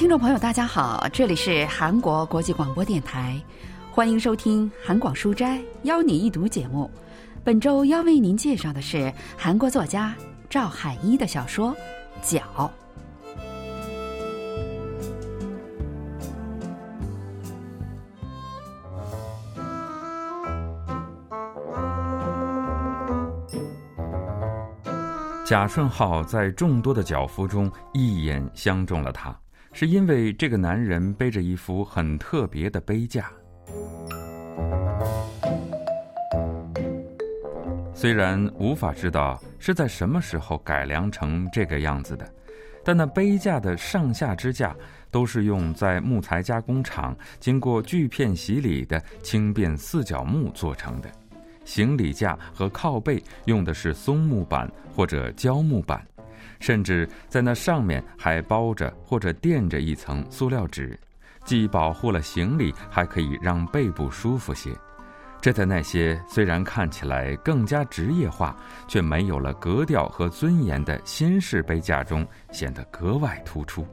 听众朋友，大家好，这里是韩国国际广播电台，欢迎收听韩广书斋邀你一读节目。本周要为您介绍的是韩国作家赵海一的小说《脚》。贾顺浩在众多的脚夫中一眼相中了他，是因为这个男人背着一副很特别的背架。虽然无法知道是在什么时候改良成这个样子的，但那杯架的上下支架都是用在木材加工厂经过锯片洗礼的轻便四角木做成的。行李架和靠背用的是松木板或者胶木板，甚至在那上面还包着或者垫着一层塑料纸，既保护了行李，还可以让背部舒服些。这在那些虽然看起来更加职业化，却没有了格调和尊严的新式背架中显得格外突出。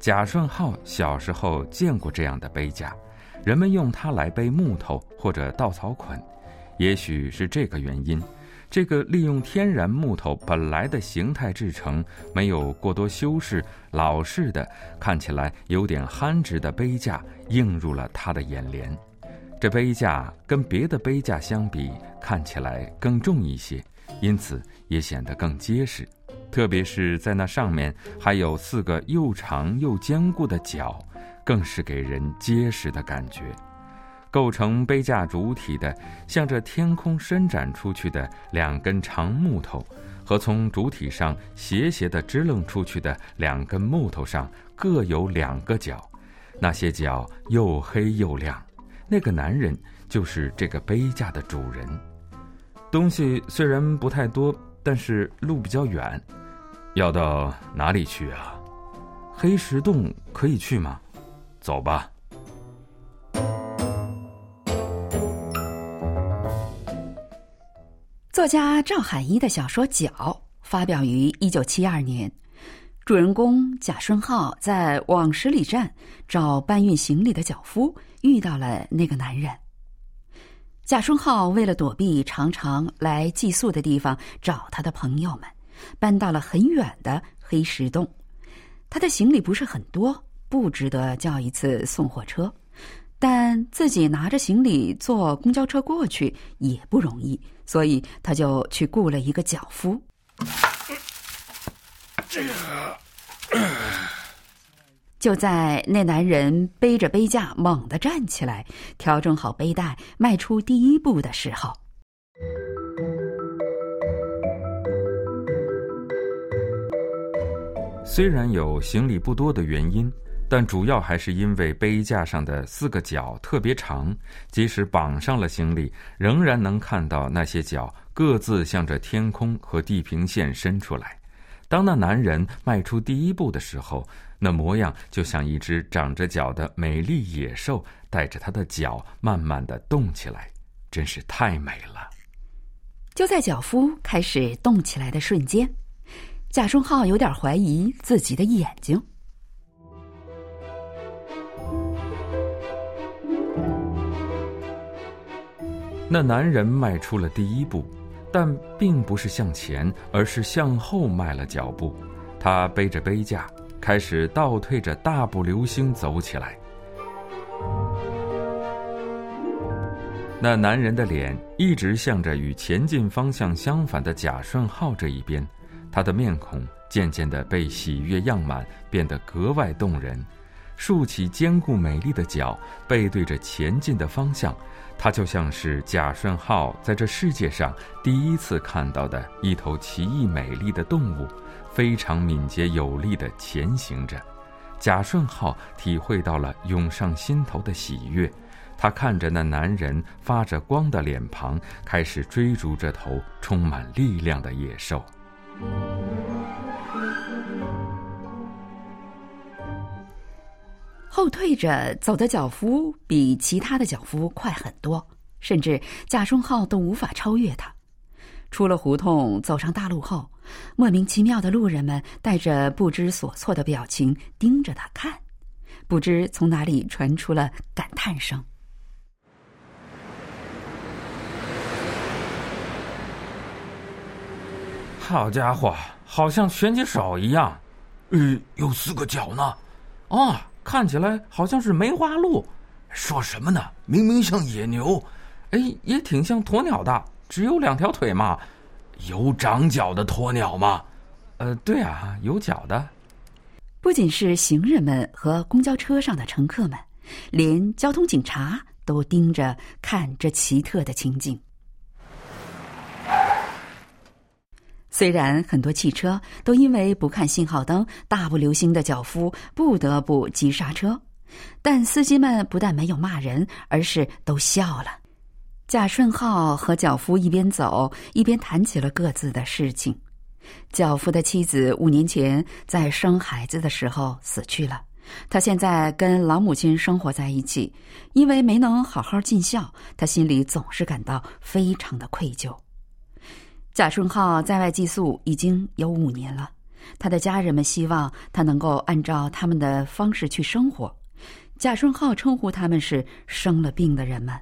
贾顺浩小时候见过这样的背架，人们用它来背木头或者稻草捆。也许是这个原因，这个利用天然木头本来的形态制成、没有过多修饰、老式的、看起来有点憨直的杯架映入了他的眼帘。这杯架跟别的杯架相比，看起来更重一些，因此也显得更结实。特别是在那上面还有四个又长又坚固的角，更是给人结实的感觉。构成杯架主体的，向着天空伸展出去的两根长木头，和从主体上斜斜地支棱出去的两根木头上各有两个角，那些角又黑又亮。那个男人就是这个杯架的主人。东西虽然不太多，但是路比较远，要到哪里去啊？黑石洞可以去吗？走吧。作家赵海一的小说《脚》发表于一九七二年，主人公贾顺浩在往十里站找搬运行李的脚夫，遇到了那个男人。贾顺浩为了躲避常常来寄宿的地方找他的朋友们，搬到了很远的黑石洞。他的行李不是很多，不值得叫一次送货车。但自己拿着行李坐公交车过去也不容易，所以他就去雇了一个脚夫。就在那男人背着背架猛地站起来，调整好背带，迈出第一步的时候，虽然有行李不多的原因。但主要还是因为杯架上的四个角特别长，即使绑上了行李，仍然能看到那些角各自向着天空和地平线伸出来。当那男人迈出第一步的时候，那模样就像一只长着角的美丽野兽，带着他的脚慢慢的动起来，真是太美了。就在脚夫开始动起来的瞬间，贾顺浩有点怀疑自己的眼睛。那男人迈出了第一步，但并不是向前，而是向后迈了脚步。他背着背架，开始倒退着大步流星走起来。那男人的脸一直向着与前进方向相反的贾顺浩这一边，他的面孔渐渐的被喜悦漾满，变得格外动人。竖起坚固美丽的脚，背对着前进的方向。它就像是贾顺浩在这世界上第一次看到的一头奇异美丽的动物，非常敏捷有力地前行着。贾顺浩体会到了涌上心头的喜悦，他看着那男人发着光的脸庞，开始追逐这头充满力量的野兽。后退着走的脚夫比其他的脚夫快很多，甚至贾顺浩都无法超越他。出了胡同，走上大路后，莫名其妙的路人们带着不知所措的表情盯着他看，不知从哪里传出了感叹声。好家伙，好像拳击手一样，呃，有四个脚呢。哦，看起来好像是梅花鹿。说什么呢？明明像野牛，哎，也挺像鸵鸟的，只有两条腿嘛。有长脚的鸵鸟吗？呃，对啊，有脚的。不仅是行人们和公交车上的乘客们，连交通警察都盯着看这奇特的情景。虽然很多汽车都因为不看信号灯、大步流星的脚夫不得不急刹车，但司机们不但没有骂人，而是都笑了。贾顺浩和脚夫一边走一边谈起了各自的事情。脚夫的妻子五年前在生孩子的时候死去了，他现在跟老母亲生活在一起，因为没能好好尽孝，他心里总是感到非常的愧疚。贾顺浩在外寄宿已经有五年了，他的家人们希望他能够按照他们的方式去生活。贾顺浩称呼他们是生了病的人们。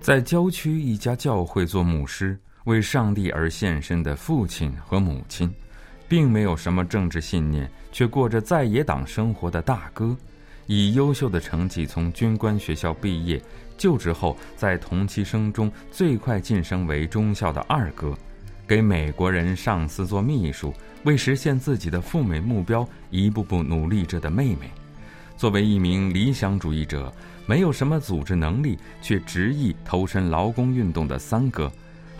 在郊区一家教会做牧师，为上帝而献身的父亲和母亲，并没有什么政治信念，却过着在野党生活的大哥。以优秀的成绩从军官学校毕业，就职后在同期生中最快晋升为中校的二哥，给美国人上司做秘书，为实现自己的赴美目标一步步努力着的妹妹，作为一名理想主义者，没有什么组织能力却执意投身劳工运动的三哥，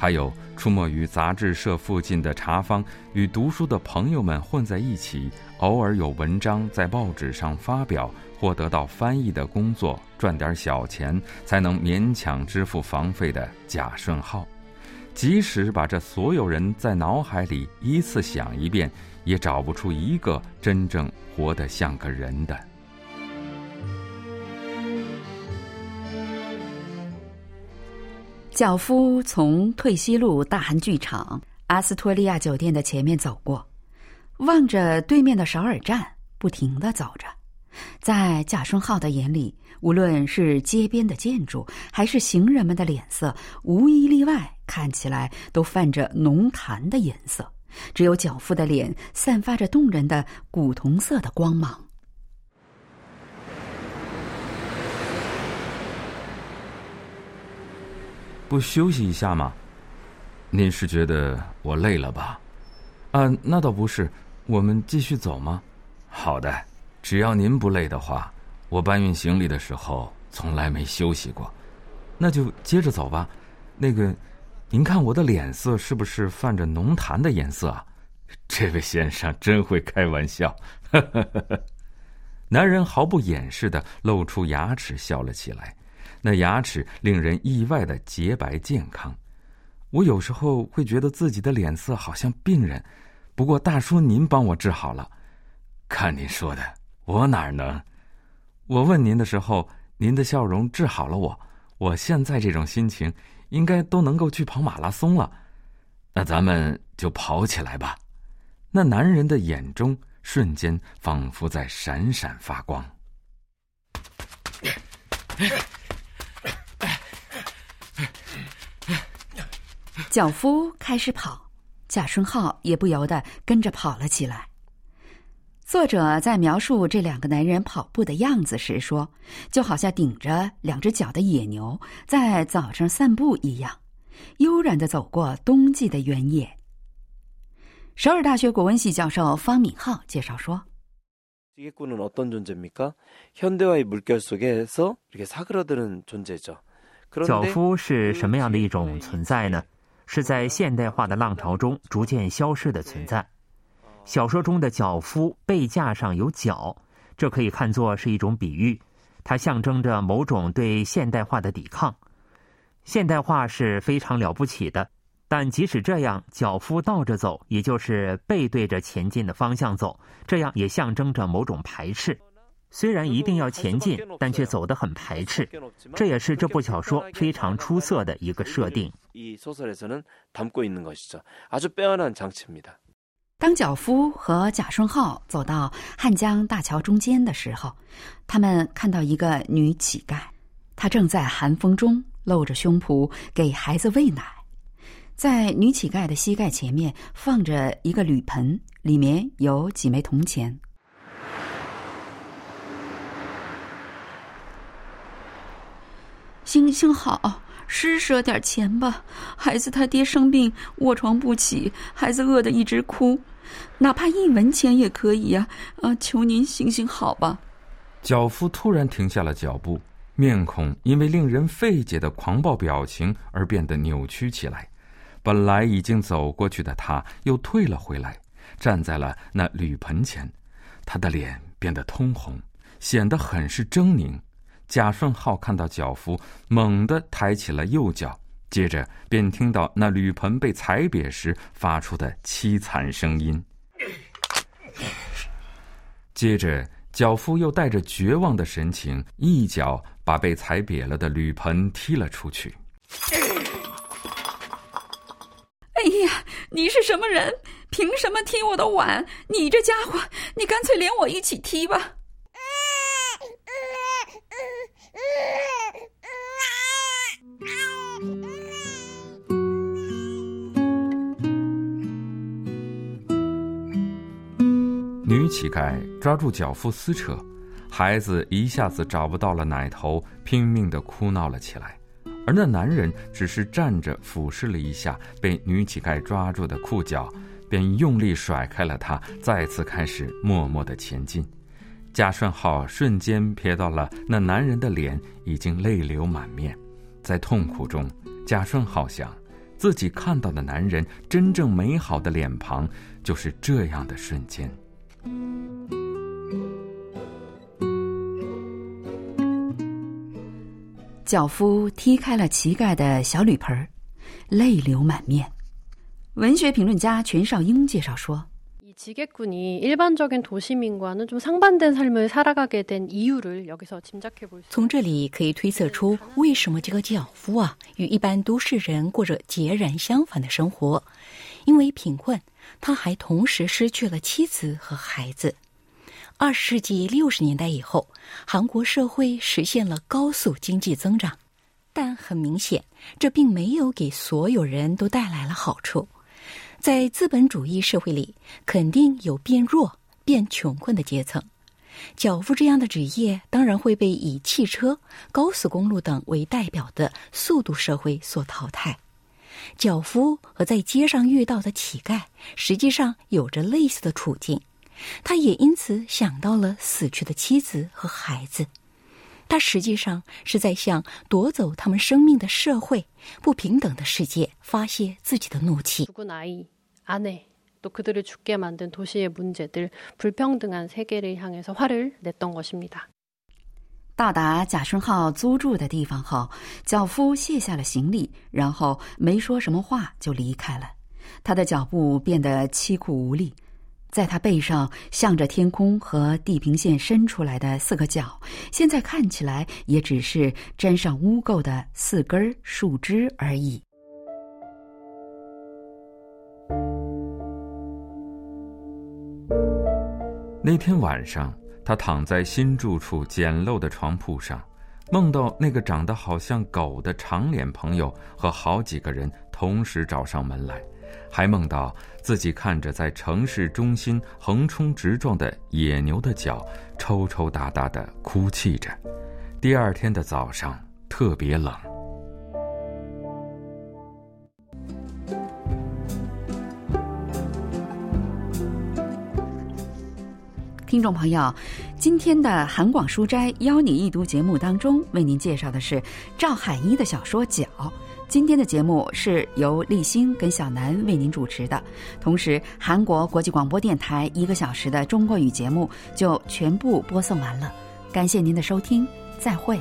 还有出没于杂志社附近的茶坊，与读书的朋友们混在一起，偶尔有文章在报纸上发表。或得到翻译的工作，赚点小钱，才能勉强支付房费的贾顺浩，即使把这所有人在脑海里依次想一遍，也找不出一个真正活得像个人的。脚夫从退西路大韩剧场、阿斯托利亚酒店的前面走过，望着对面的首尔站，不停的走着。在贾顺浩的眼里，无论是街边的建筑，还是行人们的脸色，无一例外看起来都泛着浓痰的颜色。只有脚夫的脸散发着动人的古铜色的光芒。不休息一下吗？您是觉得我累了吧？啊，那倒不是。我们继续走吗？好的。只要您不累的话，我搬运行李的时候从来没休息过。那就接着走吧。那个，您看我的脸色是不是泛着浓痰的颜色啊？这位先生真会开玩笑。男人毫不掩饰的露出牙齿笑了起来，那牙齿令人意外的洁白健康。我有时候会觉得自己的脸色好像病人，不过大叔您帮我治好了。看您说的。我哪能？我问您的时候，您的笑容治好了我。我现在这种心情，应该都能够去跑马拉松了。那咱们就跑起来吧。那男人的眼中瞬间仿佛在闪闪发光。脚夫开始跑，贾顺浩也不由得跟着跑了起来。作者在描述这两个男人跑步的样子时说：“就好像顶着两只脚的野牛在早上散步一样，悠然的走过冬季的原野。”首尔大学国文系教授方敏浩介绍说：“脚夫是什么样的一种存在呢？是在现代化的浪潮中逐渐消失的存在。”小说中的脚夫背架上有脚，这可以看作是一种比喻，它象征着某种对现代化的抵抗。现代化是非常了不起的，但即使这样，脚夫倒着走，也就是背对着前进的方向走，这样也象征着某种排斥。虽然一定要前进，但却走得很排斥，这也是这部小说非常出色的一个设定。当脚夫和贾顺浩走到汉江大桥中间的时候，他们看到一个女乞丐，她正在寒风中露着胸脯给孩子喂奶，在女乞丐的膝盖前面放着一个铝盆，里面有几枚铜钱。行行好，施舍点钱吧。孩子他爹生病卧床不起，孩子饿得一直哭，哪怕一文钱也可以呀！啊，求您行行好吧。脚夫突然停下了脚步，面孔因为令人费解的狂暴表情而变得扭曲起来。本来已经走过去的他，又退了回来，站在了那铝盆前，他的脸变得通红，显得很是狰狞。贾顺浩看到脚夫，猛地抬起了右脚，接着便听到那铝盆被踩瘪时发出的凄惨声音。接着，脚夫又带着绝望的神情，一脚把被踩瘪了的铝盆踢了出去。哎呀，你是什么人？凭什么踢我的碗？你这家伙，你干脆连我一起踢吧！女乞丐抓住脚夫撕扯，孩子一下子找不到了奶头，拼命的哭闹了起来。而那男人只是站着俯视了一下被女乞丐抓住的裤脚，便用力甩开了他，再次开始默默的前进。贾顺浩瞬间瞥到了那男人的脸已经泪流满面，在痛苦中，贾顺浩想，自己看到的男人真正美好的脸庞，就是这样的瞬间。脚夫踢开了乞丐的小铝盆儿，泪流满面。文学评论家全少英介绍说：“从这里可以推测出，为什么这个脚夫啊与一般都市人过着截然相反的生活。因为贫困，他还同时失去了妻子和孩子。二十世纪六十年代以后，韩国社会实现了高速经济增长，但很明显，这并没有给所有人都带来了好处。在资本主义社会里，肯定有变弱、变穷困的阶层。脚夫这样的职业，当然会被以汽车、高速公路等为代表的速度社会所淘汰。脚夫和在街上遇到的乞丐，实际上有着类似的处境。他也因此想到了死去的妻子和孩子，他实际上是在向夺走他们生命的社会不平等的世界发泄自己的怒气。또그들을죽게만든도시의문제들불평등한세계를향해서화를냈던것입니다 到达贾顺浩租住的地方后，脚夫卸下了行李，然后没说什么话就离开了。他的脚步变得凄苦无力。在他背上向着天空和地平线伸出来的四个角，现在看起来也只是沾上污垢的四根树枝而已。那天晚上，他躺在新住处简陋的床铺上，梦到那个长得好像狗的长脸朋友和好几个人同时找上门来。还梦到自己看着在城市中心横冲直撞的野牛的脚，抽抽搭搭的哭泣着。第二天的早上特别冷。听众朋友，今天的韩广书斋邀你一读节目当中，为您介绍的是赵海一的小说《脚》。今天的节目是由立新跟小南为您主持的，同时韩国国际广播电台一个小时的中国语节目就全部播送完了，感谢您的收听，再会。